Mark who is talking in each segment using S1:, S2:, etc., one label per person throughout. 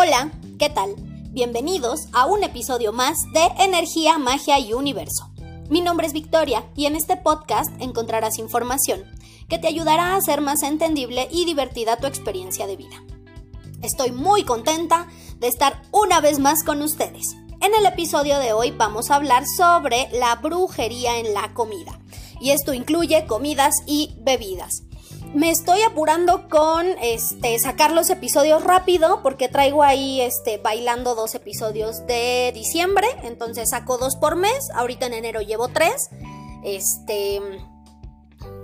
S1: Hola, ¿qué tal? Bienvenidos a un episodio más de Energía, Magia y Universo. Mi nombre es Victoria y en este podcast encontrarás información que te ayudará a hacer más entendible y divertida tu experiencia de vida. Estoy muy contenta de estar una vez más con ustedes. En el episodio de hoy vamos a hablar sobre la brujería en la comida. Y esto incluye comidas y bebidas. Me estoy apurando con este sacar los episodios rápido porque traigo ahí este bailando dos episodios de diciembre, entonces saco dos por mes. Ahorita en enero llevo tres. Este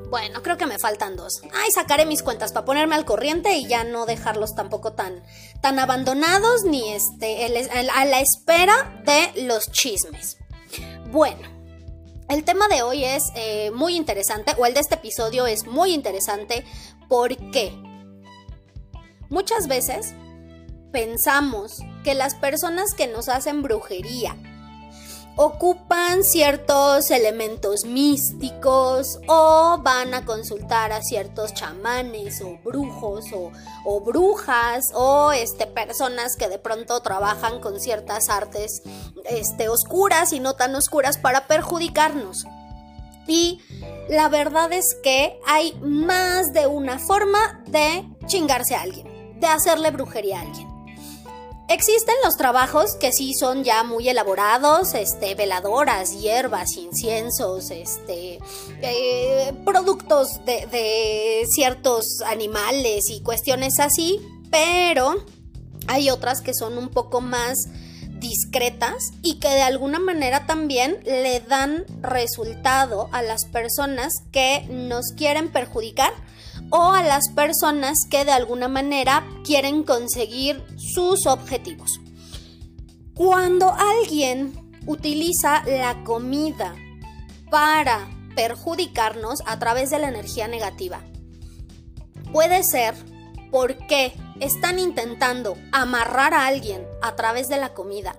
S1: bueno, creo que me faltan dos. Ay, sacaré mis cuentas para ponerme al corriente y ya no dejarlos tampoco tan, tan abandonados ni este, a la espera de los chismes. Bueno, el tema de hoy es eh, muy interesante, o el de este episodio es muy interesante, porque muchas veces pensamos que las personas que nos hacen brujería ocupan ciertos elementos místicos o van a consultar a ciertos chamanes o brujos o, brujas o este, personas que de pronto trabajan con ciertas artes este, oscuras y no tan oscuras para perjudicarnos. Y la verdad es que hay más de una forma de chingarse a alguien, de hacerle brujería a alguien. Existen los trabajos que sí son ya muy elaborados, este, veladoras, hierbas, inciensos, este, eh, productos de, de ciertos animales y cuestiones así, pero hay otras que son un poco más discretas y que de alguna manera también le dan resultado a las personas que nos quieren perjudicar o a las personas que de alguna manera quieren conseguir sus objetivos. Cuando alguien utiliza la comida para perjudicarnos a través de la energía negativa, puede ser porque están intentando amarrar a alguien a través de la comida,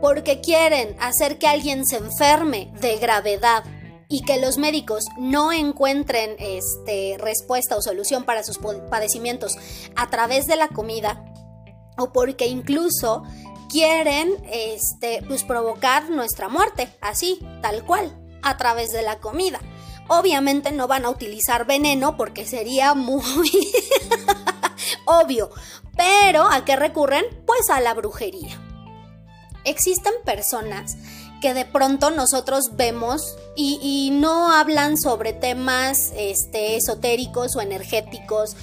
S1: porque quieren hacer que alguien se enferme de gravedad y que los médicos no encuentren este, respuesta o solución para sus padecimientos a través de la comida, o porque incluso quieren este, pues, provocar nuestra muerte, así, tal cual, a través de la comida. Obviamente no van a utilizar veneno porque sería muy obvio, pero ¿a qué recurren? Pues a la brujería. Existen personas que de pronto nosotros vemos y, no hablan sobre temas este, esotéricos o energéticos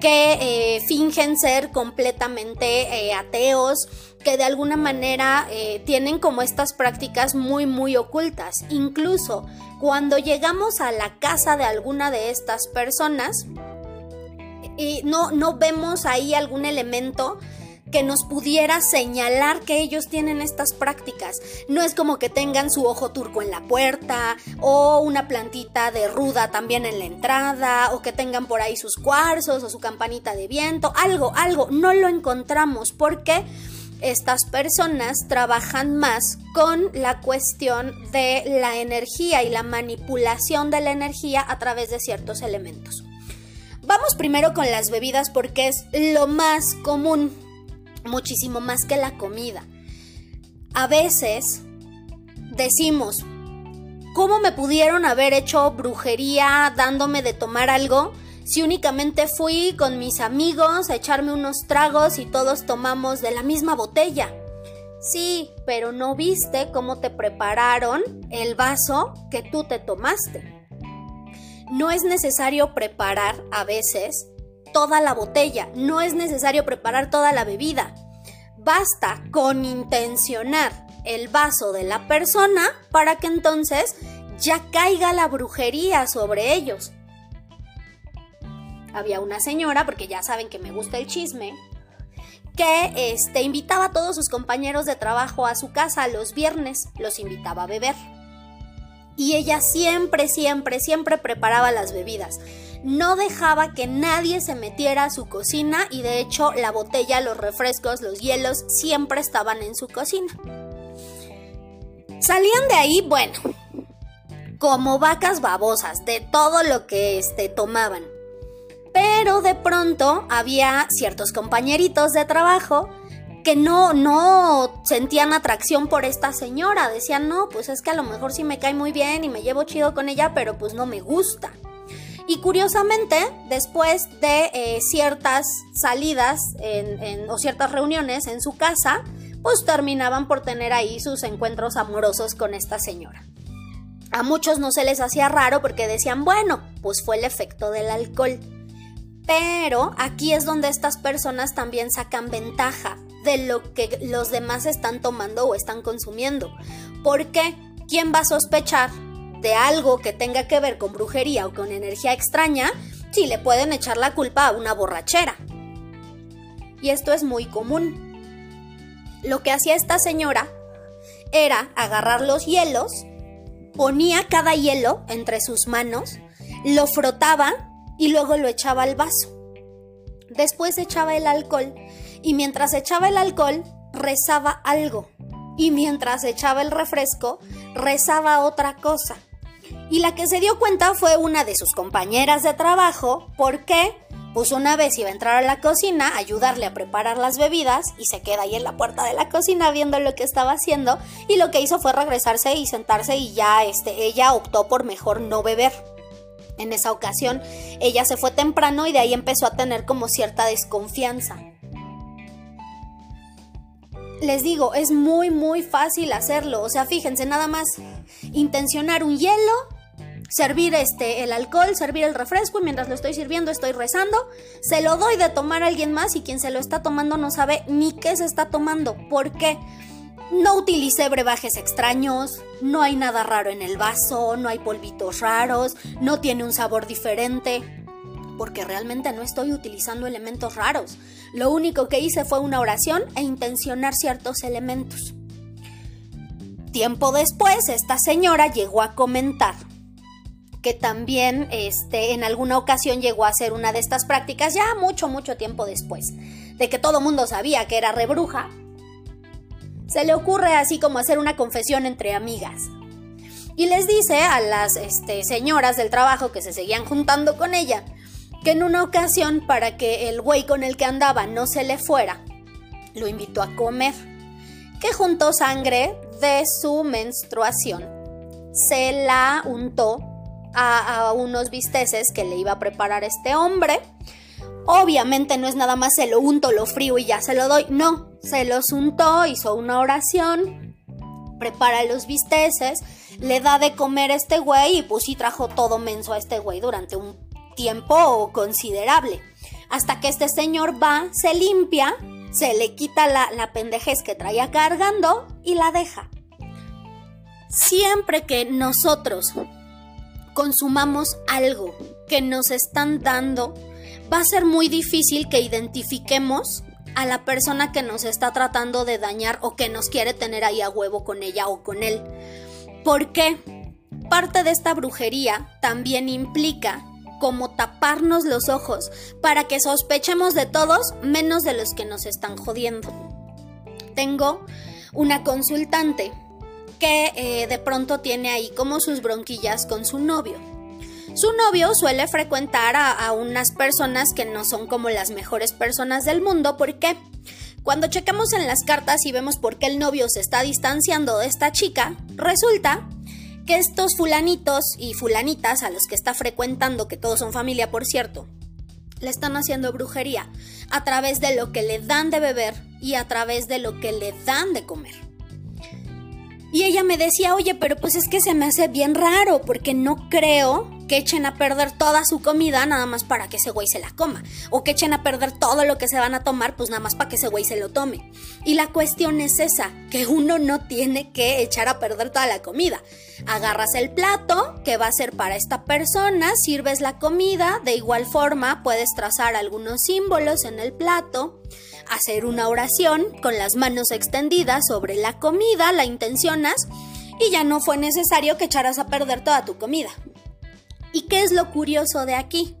S1: que eh, fingen ser completamente eh, ateos, que de alguna manera eh, tienen como estas prácticas muy muy ocultas. Incluso cuando llegamos a la casa de alguna de estas personas, y no, no vemos ahí algún elemento que nos pudiera señalar que ellos tienen estas prácticas. No es como que tengan su ojo turco en la puerta o una plantita de ruda también en la entrada o que tengan por ahí sus cuarzos o su campanita de viento, algo, algo, no lo encontramos porque estas personas trabajan más con la cuestión de la energía y la manipulación de la energía a través de ciertos elementos. Vamos primero con las bebidas porque es lo más común muchísimo más que la comida. A veces decimos, ¿cómo me pudieron haber hecho brujería dándome de tomar algo? Si únicamente fui con mis amigos a echarme unos tragos y todos tomamos de la misma botella. Sí, pero no viste cómo te prepararon el vaso que tú te tomaste. No es necesario preparar a veces toda la botella, no es necesario preparar toda la bebida. Basta con intencionar el vaso de la persona para que entonces ya caiga la brujería sobre ellos. Había una señora, porque ya saben que me gusta el chisme, que este, invitaba a todos sus compañeros de trabajo a su casa los viernes, los invitaba a beber. Y ella siempre, siempre, siempre preparaba las bebidas no dejaba que nadie se metiera a su cocina y de hecho la botella, los refrescos, los hielos siempre estaban en su cocina. Salían de ahí, bueno, como vacas babosas, de todo lo que este, tomaban. Pero de pronto había ciertos compañeritos de trabajo que no, no sentían atracción por esta señora. Decían, no, pues es que a lo mejor sí me cae muy bien y me llevo chido con ella, pero pues no me gusta. Y curiosamente, después de eh, ciertas salidas o ciertas reuniones en su casa, pues terminaban por tener ahí sus encuentros amorosos con esta señora. A muchos no se les hacía raro porque decían, bueno, pues fue el efecto del alcohol. Pero aquí es donde estas personas también sacan ventaja de lo que los demás están tomando o están consumiendo. Porque, ¿quién va a sospechar de algo que tenga que ver con brujería o con energía extraña si le pueden echar la culpa a una borrachera? Y esto es muy común. Lo que hacía esta señora era agarrar los hielos, ponía cada hielo entre sus manos, lo frotaba y luego lo echaba al vaso. Después echaba el alcohol y mientras echaba el alcohol rezaba algo y mientras echaba el refresco rezaba otra cosa. Y la que se dio cuenta fue una de sus compañeras de trabajo porque pues una vez iba a entrar a la cocina, ayudarle a preparar las bebidas y se queda ahí en la puerta de la cocina viendo lo que estaba haciendo y lo que hizo fue regresarse y sentarse y ya este, ella optó por mejor no beber. En esa ocasión ella se fue temprano y de ahí empezó a tener como cierta desconfianza. Les digo, es muy muy fácil hacerlo, o sea, fíjense nada más, intencionar un hielo, servir este el alcohol, servir el refresco y mientras lo estoy sirviendo estoy rezando, se lo doy de tomar a alguien más y quien se lo está tomando no sabe ni qué se está tomando. ¿Por qué? No utilicé brebajes extraños, no hay nada raro en el vaso, no hay polvitos raros, no tiene un sabor diferente, porque realmente no estoy utilizando elementos raros. Lo único que hice fue una oración e intencionar ciertos elementos. Tiempo después, esta señora llegó a comentar que también este, en alguna ocasión llegó a hacer una de estas prácticas ya mucho, mucho tiempo después, de que todo mundo sabía que era rebruja, se le ocurre así como hacer una confesión entre amigas. Y les dice a las este, señoras del trabajo que se seguían juntando con ella, que en una ocasión para que el güey con el que andaba no se le fuera, lo invitó a comer, que juntó sangre de su menstruación, se la untó a, unos bisteces que le iba a preparar este hombre. Obviamente no es nada más se lo unto, lo frío y ya se lo doy. No, se los untó, hizo una oración, prepara los bisteces, le da de comer a este güey y pues sí trajo todo menso a este güey durante un tiempo considerable. Hasta que este señor va, se limpia, se le quita la, la pendejez que traía cargando y la deja. Siempre que nosotros consumamos algo que nos están dando, va a ser muy difícil que identifiquemos a la persona que nos está tratando de dañar o que nos quiere tener ahí a huevo con ella o con él. ¿Por qué? Parte de esta brujería también implica como taparnos los ojos para que sospechemos de todos menos de los que nos están jodiendo. Tengo una consultante que eh, de pronto tiene ahí como sus bronquillas con su novio. Su novio suele frecuentar a, unas personas que no son como las mejores personas del mundo porque cuando checamos en las cartas y vemos por qué el novio se está distanciando de esta chica, resulta que estos fulanitos y fulanitas a los que está frecuentando, que todos son familia por cierto, le están haciendo brujería a través de lo que le dan de beber y a través de lo que le dan de comer. Y ella me decía, oye, pero pues es que se me hace bien raro porque no creo que echen a perder toda su comida nada más para que ese güey se la coma. O que echen a perder todo lo que se van a tomar pues nada más para que ese güey se lo tome. Y la cuestión es esa, que uno no tiene que echar a perder toda la comida. Agarras el plato que va a ser para esta persona, sirves la comida, de igual forma puedes trazar algunos símbolos en el plato hacer una oración con las manos extendidas sobre la comida, la intencionas y ya no fue necesario que echaras a perder toda tu comida. ¿Y qué es lo curioso de aquí?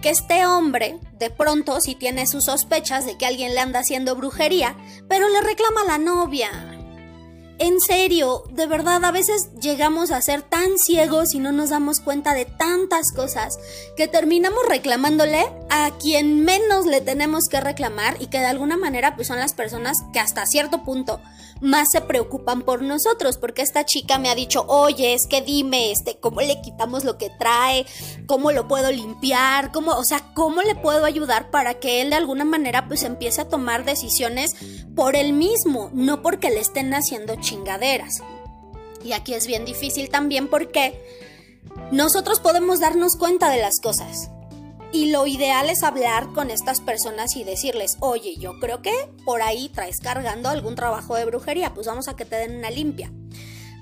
S1: Que este hombre, de pronto, si tiene sus sospechas de que alguien le anda haciendo brujería, pero le reclama a la novia. En serio, de verdad, a veces llegamos a ser tan ciegos y no nos damos cuenta de tantas cosas que terminamos reclamándole a quien menos le tenemos que reclamar y que de alguna manera pues son las personas que hasta cierto punto más se preocupan por nosotros, porque esta chica me ha dicho, oye, es que dime, este, cómo le quitamos lo que trae, cómo lo puedo limpiar, cómo, o sea, cómo le puedo ayudar para que él de alguna manera pues empiece a tomar decisiones por él mismo, no porque le estén haciendo chingaderas. Y aquí es bien difícil también porque nosotros podemos darnos cuenta de las cosas. Y lo ideal es hablar con estas personas y decirles, oye, yo creo que por ahí traes cargando algún trabajo de brujería, pues vamos a que te den una limpia.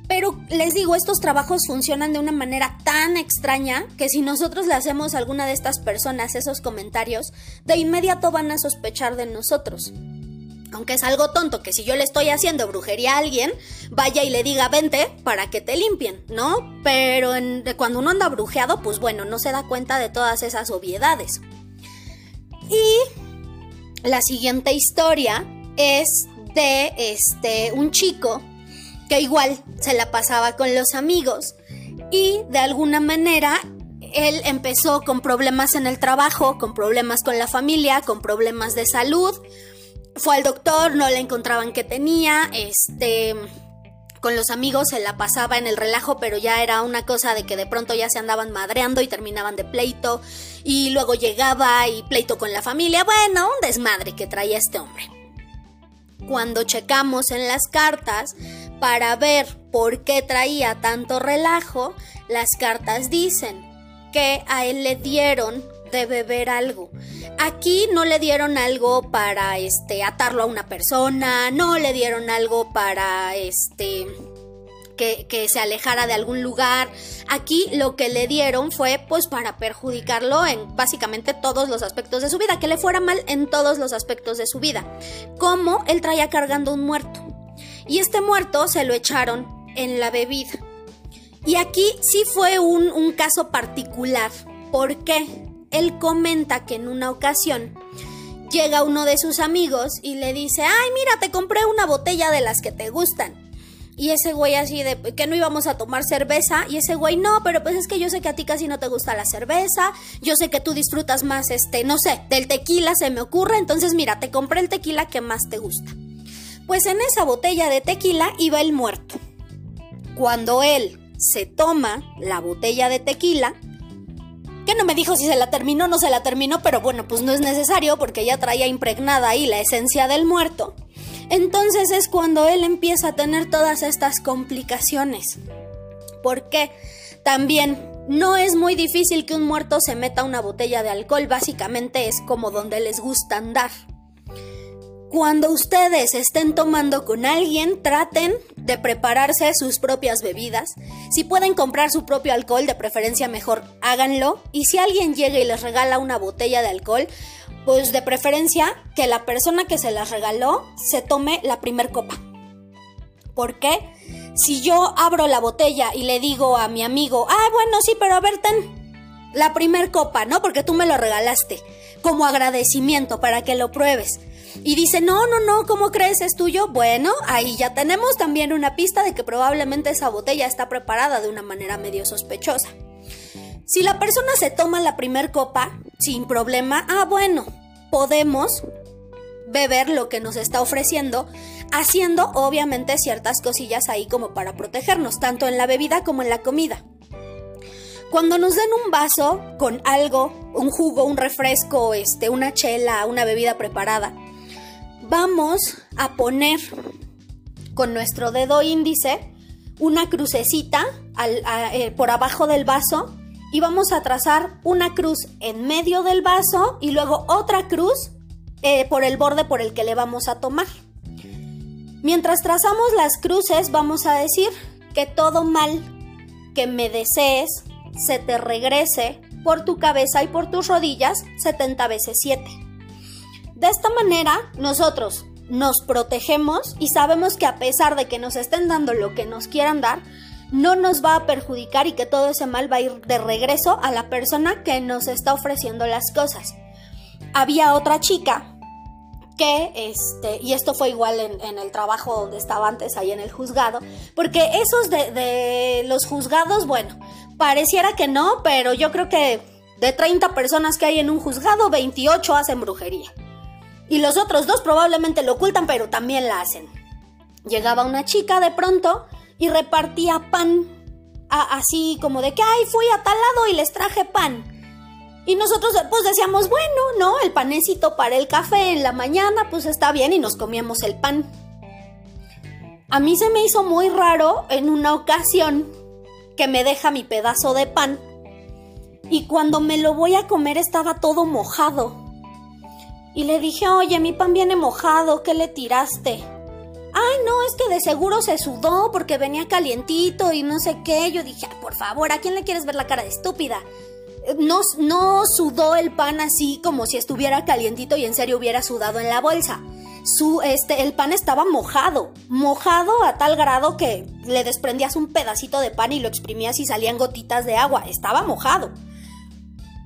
S1: Pero les digo, estos trabajos funcionan de una manera tan extraña que si nosotros le hacemos a alguna de estas personas esos comentarios, de inmediato van a sospechar de nosotros. Aunque es algo tonto que si yo le estoy haciendo brujería a alguien, vaya y le diga vente para que te limpien, ¿no? Pero cuando uno anda brujeado, pues bueno, no se da cuenta de todas esas obviedades. Y la siguiente historia es de este un chico que igual se la pasaba con los amigos y de alguna manera él empezó con problemas en el trabajo, con problemas con la familia, con problemas de salud fue al doctor, no le encontraban que tenía, este, con los amigos se la pasaba en el relajo, pero ya era una cosa de que de pronto ya se andaban madreando y terminaban de pleito, y luego llegaba y pleito con la familia, bueno, un desmadre que traía este hombre. Cuando checamos en las cartas para ver por qué traía tanto relajo, las cartas dicen que a él le dieron de beber algo. Aquí no le dieron algo para este atarlo a una persona, no le dieron algo para este que, se alejara de algún lugar. Aquí lo que le dieron fue pues para perjudicarlo en básicamente todos los aspectos de su vida, que le fuera mal en todos los aspectos de su vida. Como él traía cargando un muerto. Y este muerto se lo echaron en la bebida. Y aquí sí fue un, un caso particular. ¿Por qué? Él comenta que en una ocasión llega uno de sus amigos y le dice, ay, mira, te compré una botella de las que te gustan. Y ese güey así de que no íbamos a tomar cerveza. Y ese güey, no, pero pues es que yo sé que a ti casi no te gusta la cerveza. Yo sé que tú disfrutas más, este, no sé, del tequila se me ocurre. Entonces mira, te compré el tequila que más te gusta. Pues en esa botella de tequila iba el muerto. Cuando él se toma la botella de tequila, no me dijo si se la terminó o no se la terminó, pero bueno, pues no es necesario porque ya traía impregnada ahí la esencia del muerto. Entonces es cuando él empieza a tener todas estas complicaciones. ¿Por qué? También no es muy difícil que un muerto se meta una botella de alcohol, básicamente es como donde les gusta andar. Cuando ustedes estén tomando con alguien, traten de prepararse sus propias bebidas. Si pueden comprar su propio alcohol, de preferencia mejor háganlo. Y si alguien llega y les regala una botella de alcohol, pues de preferencia que la persona que se las regaló se tome la primer copa. ¿Por qué? Si yo abro la botella y le digo a mi amigo, ah, bueno, sí, pero a ver, ten la primer copa, ¿no? Porque tú me lo regalaste, como agradecimiento para que lo pruebes y dice, no, no, no, ¿cómo crees es tuyo? Bueno, ahí ya tenemos también una pista de que probablemente esa botella está preparada de una manera medio sospechosa. Si la persona se toma la primer copa sin problema, ah, bueno, podemos beber lo que nos está ofreciendo, haciendo obviamente ciertas cosillas ahí como para protegernos, tanto en la bebida como en la comida. Cuando nos den un vaso con algo, un jugo, un refresco, este, una chela, una bebida preparada, vamos a poner con nuestro dedo índice una crucecita eh, por abajo del vaso y vamos a trazar una cruz en medio del vaso y luego otra cruz eh, por el borde por el que le vamos a tomar. Mientras trazamos las cruces vamos a decir que todo mal que me desees se te regrese por tu cabeza y por tus rodillas 70 veces 7. De esta manera, nosotros nos protegemos y sabemos que a pesar de que nos estén dando lo que nos quieran dar, no nos va a perjudicar y que todo ese mal va a ir de regreso a la persona que nos está ofreciendo las cosas. Había otra chica qué, este, y esto fue igual en, el trabajo donde estaba antes, ahí en el juzgado, porque esos de, de los juzgados, bueno, pareciera que no, pero yo creo que de 30 personas que hay en un juzgado, 28 hacen brujería. Y los otros dos probablemente lo ocultan, pero también la hacen. Llegaba una chica de pronto y repartía pan, así como de que, ay, fui a tal lado y les traje pan. Y nosotros pues decíamos, bueno, no, el panecito para el café en la mañana, pues está bien y nos comíamos el pan. A mí se me hizo muy raro en una ocasión que me deja mi pedazo de pan y cuando me lo voy a comer estaba todo mojado. Y le dije, oye, mi pan viene mojado, ¿qué le tiraste? Ay, no, es que de seguro se sudó porque venía calientito y no sé qué. Yo dije, por favor, ¿a quién le quieres ver la cara de estúpida? No, no sudó el pan así como si estuviera calientito y en serio hubiera sudado en la bolsa. Su, este, el pan estaba mojado, mojado a tal grado que le desprendías un pedacito de pan y lo exprimías y salían gotitas de agua. Estaba mojado.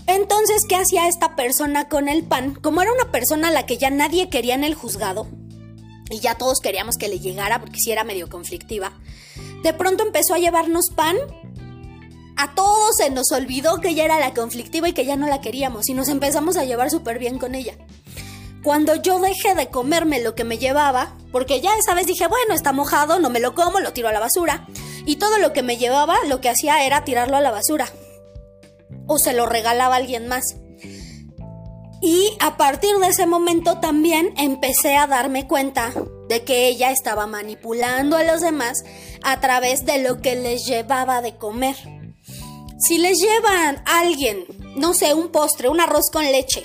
S1: Entonces, ¿qué hacía esta persona con el pan? Como era una persona a la que ya nadie quería en el juzgado, y ya todos queríamos que le llegara porque sí era medio conflictiva, de pronto empezó a llevarnos pan. A todos se nos olvidó que ella era la conflictiva y que ya no la queríamos, y nos empezamos a llevar súper bien con ella. Cuando yo dejé de comerme lo que me llevaba, porque ya esa vez dije, bueno, está mojado, no me lo como, lo tiro a la basura, y todo lo que me llevaba lo que hacía era tirarlo a la basura o se lo regalaba a alguien más. Y a partir de ese momento también empecé a darme cuenta de que ella estaba manipulando a los demás a través de lo que les llevaba de comer. Si les llevan a alguien, no sé, un postre, un arroz con leche,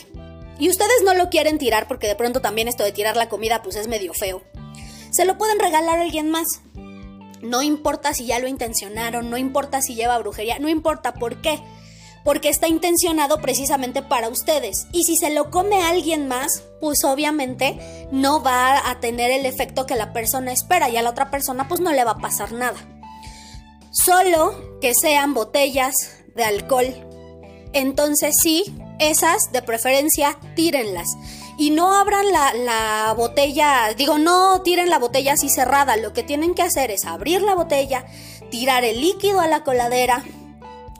S1: y ustedes no lo quieren tirar porque de pronto también esto de tirar la comida pues es medio feo, se lo pueden regalar a alguien más. No importa si ya lo intencionaron, no importa si lleva brujería, no importa por qué porque está intencionado precisamente para ustedes. Y si se lo come alguien más, pues obviamente no va a tener el efecto que la persona espera y a la otra persona pues no le va a pasar nada. Solo que sean botellas de alcohol. Entonces sí, esas de preferencia tírenlas. Y no abran la, la, botella, digo, no tiren la botella así cerrada. Lo que tienen que hacer es abrir la botella, tirar el líquido a la coladera,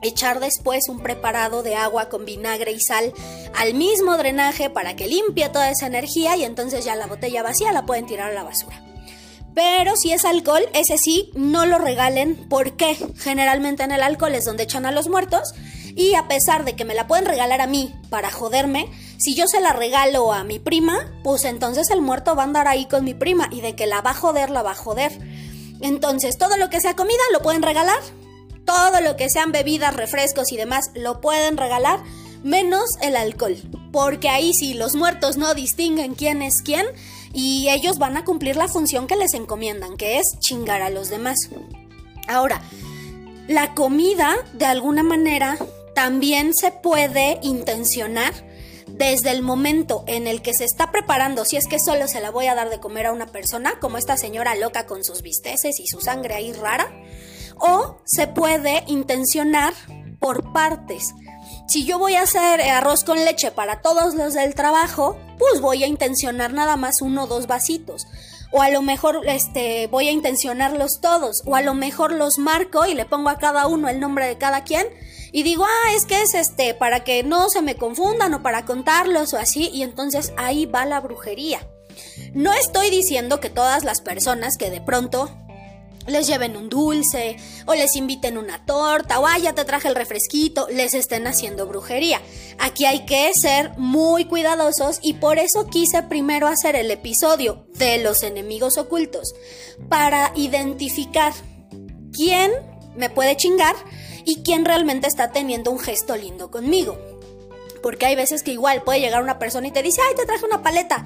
S1: echar después un preparado de agua con vinagre y sal al mismo drenaje para que limpie toda esa energía y entonces ya la botella vacía la pueden tirar a la basura. Pero si es alcohol, ese sí, no lo regalen porque generalmente en el alcohol es donde echan a los muertos y a pesar de que me la pueden regalar a mí para joderme, si yo se la regalo a mi prima, pues entonces el muerto va a andar ahí con mi prima y de que la va a joder, la va a joder. Entonces todo lo que sea comida lo pueden regalar, todo lo que sean bebidas, refrescos y demás lo pueden regalar, menos el alcohol. Porque ahí sí, los muertos no distinguen quién es quién y ellos van a cumplir la función que les encomiendan, que es chingar a los demás. Ahora, la comida, de alguna manera, también se puede intencionar desde el momento en el que se está preparando, si es que solo se la voy a dar de comer a una persona, como esta señora loca con sus bisteces y su sangre ahí rara, o se puede intencionar por partes. Si yo voy a hacer arroz con leche para todos los del trabajo, pues voy a intencionar nada más uno o dos vasitos. O a lo mejor este, voy a intencionarlos todos. O a lo mejor los marco y le pongo a cada uno el nombre de cada quien. Y digo, ah, es que es este, para que no se me confundan o para contarlos o así. Y entonces ahí va la brujería. No estoy diciendo que todas las personas que de pronto les lleven un dulce o les inviten una torta o ya te traje el refresquito, les estén haciendo brujería. Aquí hay que ser muy cuidadosos y por eso quise primero hacer el episodio de los enemigos ocultos para identificar quién me puede chingar y quién realmente está teniendo un gesto lindo conmigo. Porque hay veces que igual puede llegar una persona y te dice, ay, te traje una paleta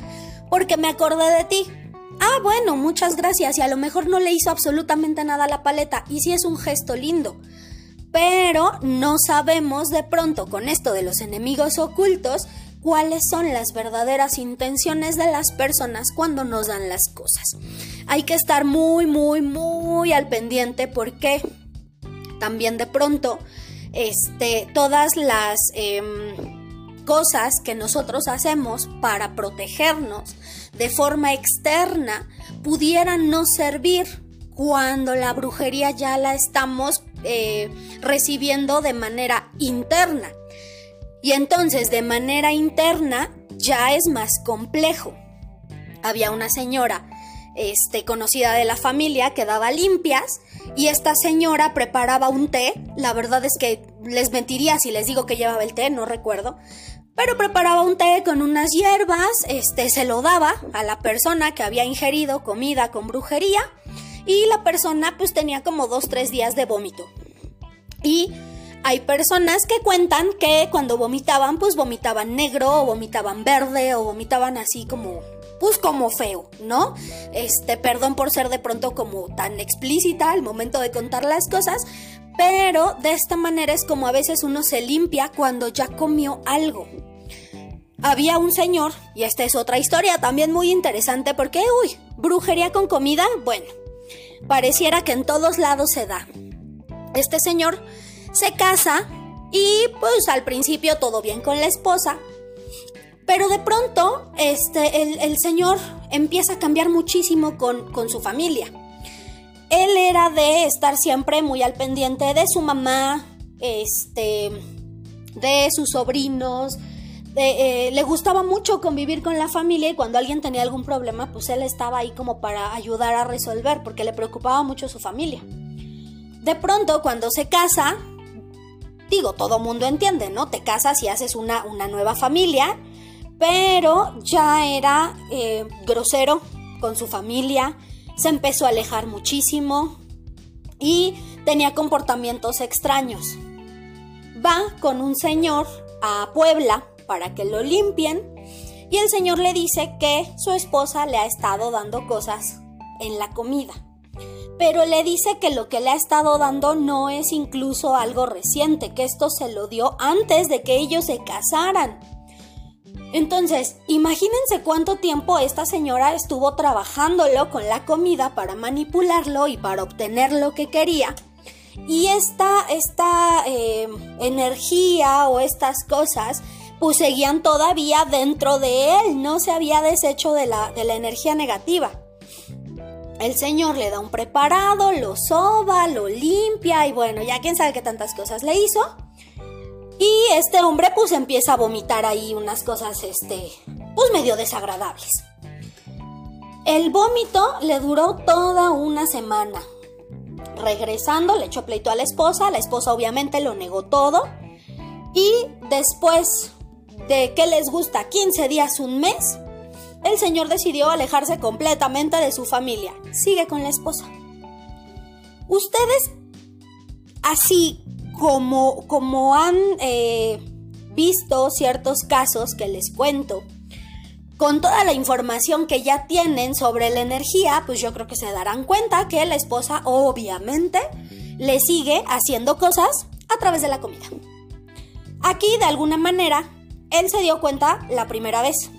S1: porque me acordé de ti. Ah, bueno, muchas gracias. Y a lo mejor no le hizo absolutamente nada a la paleta. Y sí es un gesto lindo. Pero no sabemos de pronto con esto de los enemigos ocultos cuáles son las verdaderas intenciones de las personas cuando nos dan las cosas. Hay que estar muy, muy, muy al pendiente porque también de pronto, este, todas las... Em, cosas que nosotros hacemos para protegernos de forma externa pudieran no servir cuando la brujería ya la estamos eh, recibiendo de manera interna. Y entonces de manera interna ya es más complejo. Había una señora este, conocida de la familia que daba limpias y esta señora preparaba un té. La verdad es que les mentiría si les digo que llevaba el té, no recuerdo. Pero preparaba un té con unas hierbas, este, se lo daba a la persona que había ingerido comida con brujería y la persona pues tenía como dos, tres días de vómito. Y hay personas que cuentan que cuando vomitaban pues vomitaban negro o vomitaban verde o vomitaban así como pues como feo, ¿no? Este, perdón por ser de pronto como tan explícita al momento de contar las cosas, pero de esta manera es como a veces uno se limpia cuando ya comió algo. Había un señor, y esta es otra historia también muy interesante porque, uy, brujería con comida, bueno, pareciera que en todos lados se da. Este señor se casa y pues al principio todo bien con la esposa, pero de pronto este, el, señor empieza a cambiar muchísimo con, con su familia. Él era de estar siempre muy al pendiente de su mamá, este, de sus sobrinos, eh, le gustaba mucho convivir con la familia y cuando alguien tenía algún problema, pues él estaba ahí como para ayudar a resolver, porque le preocupaba mucho su familia. De pronto, cuando se casa, digo, todo mundo entiende, ¿no? Te casas y haces una, una nueva familia, pero ya era eh, grosero con su familia, se empezó a alejar muchísimo y tenía comportamientos extraños. Va con un señor a Puebla para que lo limpien y el señor le dice que su esposa le ha estado dando cosas en la comida. Pero le dice que lo que le ha estado dando no es incluso algo reciente, que esto se lo dio antes de que ellos se casaran. Entonces, imagínense cuánto tiempo esta señora estuvo trabajándolo con la comida para manipularlo y para obtener lo que quería. Y esta, esta eh, energía o estas cosas pues seguían todavía dentro de él, no se había deshecho de la, de la energía negativa. El Señor le da un preparado, lo soba, lo limpia y bueno, ya quién sabe qué tantas cosas le hizo. Y este hombre pues empieza a vomitar ahí unas cosas, este, pues medio desagradables. El vómito le duró toda una semana. Regresando, le echó pleito a la esposa, la esposa obviamente lo negó todo. Y después de que les gusta 15 días, un mes, el señor decidió alejarse completamente de su familia. Sigue con la esposa. Ustedes, así como, como han eh, visto ciertos casos que les cuento, con toda la información que ya tienen sobre la energía, pues yo creo que se darán cuenta que la esposa obviamente le sigue haciendo cosas a través de la comida. Aquí de alguna manera él se dio cuenta la primera vez,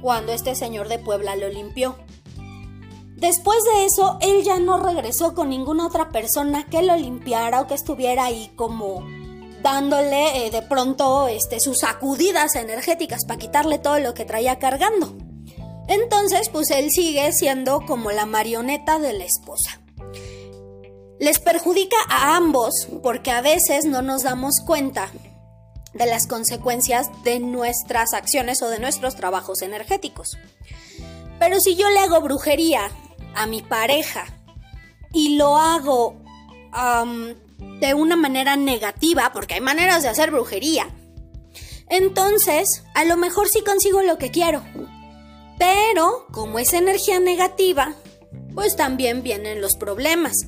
S1: cuando este señor de Puebla lo limpió. Después de eso, él ya no regresó con ninguna otra persona que lo limpiara o que estuviera ahí como dándole eh, de pronto este, sus sacudidas energéticas para quitarle todo lo que traía cargando. Entonces, pues él sigue siendo como la marioneta de la esposa. Les perjudica a ambos porque a veces no nos damos cuenta de las consecuencias de nuestras acciones o de nuestros trabajos energéticos. Pero si yo le hago brujería a mi pareja y lo hago de una manera negativa, porque hay maneras de hacer brujería, entonces a lo mejor sí consigo lo que quiero. Pero como es energía negativa, pues también vienen los problemas.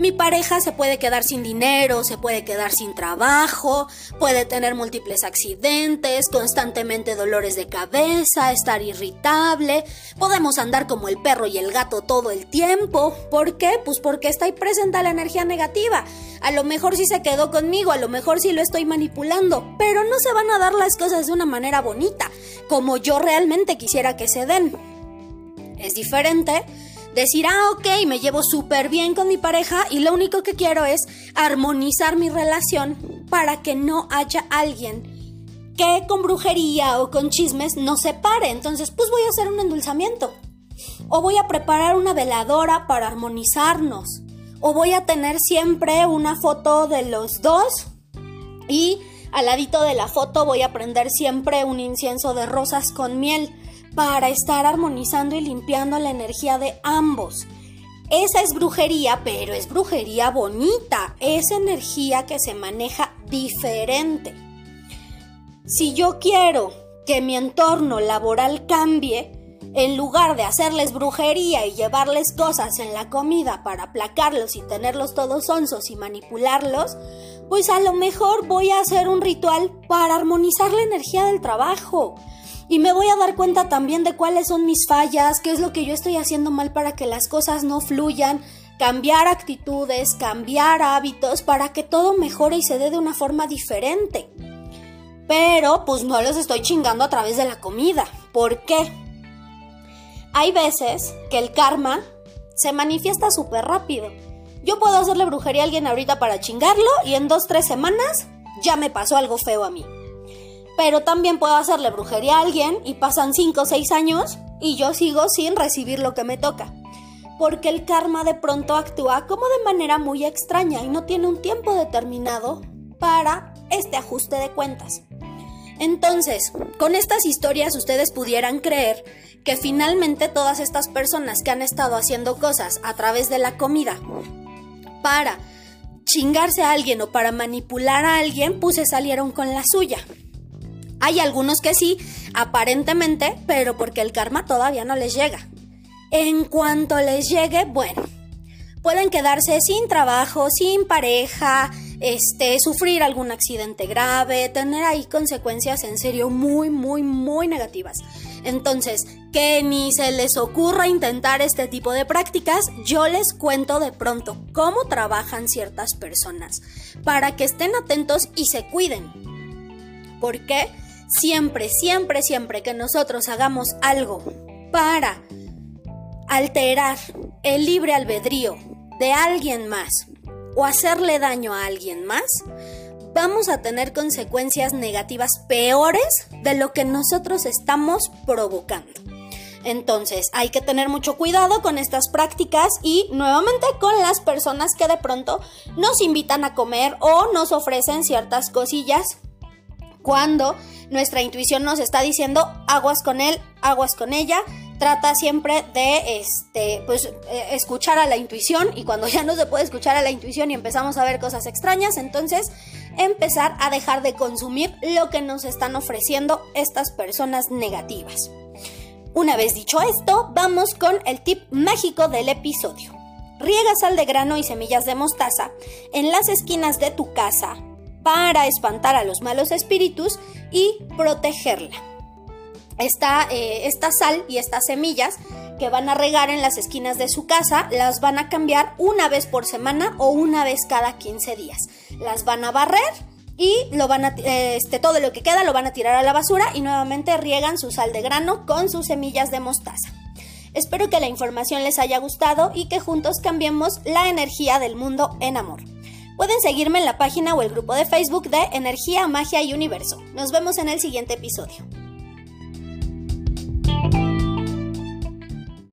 S1: Mi pareja se puede quedar sin dinero, se puede quedar sin trabajo, puede tener múltiples accidentes, constantemente dolores de cabeza, estar irritable, podemos andar como el perro y el gato todo el tiempo. ¿Por qué? Pues porque está ahí presente la energía negativa. A lo mejor sí se quedó conmigo, a lo mejor sí lo estoy manipulando, pero no se van a dar las cosas de una manera bonita, como yo realmente quisiera que se den. Es diferente decir, ah, ok, me llevo súper bien con mi pareja y lo único que quiero es armonizar mi relación para que no haya alguien que con brujería o con chismes no se pare. Entonces, pues voy a hacer un endulzamiento. O voy a preparar una veladora para armonizarnos. O voy a tener siempre una foto de los dos. Y al ladito de la foto voy a prender siempre un incienso de rosas con miel para estar armonizando y limpiando la energía de ambos. Esa es brujería, pero es brujería bonita, es energía que se maneja diferente. Si yo quiero que mi entorno laboral cambie, en lugar de hacerles brujería y llevarles cosas en la comida para aplacarlos y tenerlos todos onzos y manipularlos, pues a lo mejor voy a hacer un ritual para armonizar la energía del trabajo. Y me voy a dar cuenta también de cuáles son mis fallas, qué es lo que yo estoy haciendo mal para que las cosas no fluyan, cambiar actitudes, cambiar hábitos para que todo mejore y se dé de una forma diferente. Pero pues no los estoy chingando a través de la comida. ¿Por qué? Hay veces que el karma se manifiesta súper rápido. Yo puedo hacerle brujería a alguien ahorita para chingarlo y en dos, tres semanas ya me pasó algo feo a mí. Pero también puedo hacerle brujería a alguien y pasan cinco o seis años y yo sigo sin recibir lo que me toca. Porque el karma de pronto actúa como de manera muy extraña y no tiene un tiempo determinado para este ajuste de cuentas. Entonces, con estas historias ustedes pudieran creer que finalmente todas estas personas que han estado haciendo cosas a través de la comida para chingarse a alguien o para manipular a alguien, pues se salieron con la suya. Hay algunos que sí, aparentemente, pero porque el karma todavía no les llega. En cuanto les llegue, bueno, pueden quedarse sin trabajo, sin pareja, este, sufrir algún accidente grave, tener ahí consecuencias en serio muy, muy, muy negativas. Entonces, que ni se les ocurra intentar este tipo de prácticas, yo les cuento de pronto cómo trabajan ciertas personas para que estén atentos y se cuiden. Porque siempre, siempre, siempre que nosotros hagamos algo para alterar el libre albedrío de alguien más o hacerle daño a alguien más, vamos a tener consecuencias negativas peores de lo que nosotros estamos provocando. Entonces hay que tener mucho cuidado con estas prácticas y nuevamente con las personas que de pronto nos invitan a comer o nos ofrecen ciertas cosillas cuando nuestra intuición nos está diciendo aguas con él, aguas con ella, trata siempre de este, pues, eh, escuchar a la intuición y cuando ya no se puede escuchar a la intuición y empezamos a ver cosas extrañas, entonces empezar a dejar de consumir lo que nos están ofreciendo estas personas negativas. Una vez dicho esto, vamos con el tip mágico del episodio. Riega sal de grano y semillas de mostaza en las esquinas de tu casa para espantar a los malos espíritus y protegerla esta, eh, esta sal y estas semillas que van a regar en las esquinas de su casa, las van a cambiar una vez por semana o una vez cada 15 días. Las van a barrer y lo van a, este, todo lo que queda lo van a tirar a la basura y nuevamente riegan su sal de grano con sus semillas de mostaza. Espero que la información les haya gustado y que juntos cambiemos la energía del mundo en amor. Pueden seguirme en la página o el grupo de Facebook de Energía, Magia y Universo. Nos vemos en el siguiente episodio.